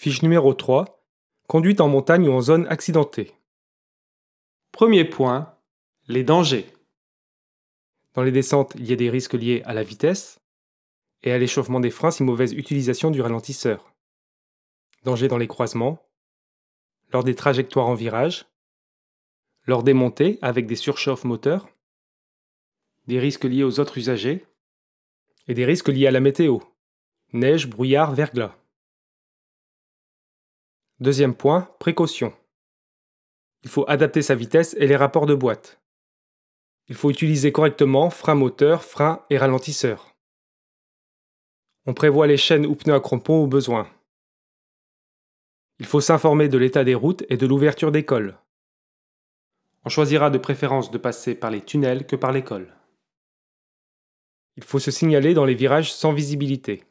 Fiche numéro 3. Conduite en montagne ou en zone accidentée. Premier point. Les dangers. Dans les descentes, il y a des risques liés à la vitesse et à l'échauffement des freins si mauvaise utilisation du ralentisseur. Danger dans les croisements, lors des trajectoires en virage, lors des montées avec des surchauffes moteurs, des risques liés aux autres usagers et des risques liés à la météo, neige, brouillard, verglas. Deuxième point, précaution. Il faut adapter sa vitesse et les rapports de boîte. Il faut utiliser correctement frein moteur, frein et ralentisseur. On prévoit les chaînes ou pneus à crampons au besoin. Il faut s'informer de l'état des routes et de l'ouverture des cols. On choisira de préférence de passer par les tunnels que par les cols. Il faut se signaler dans les virages sans visibilité.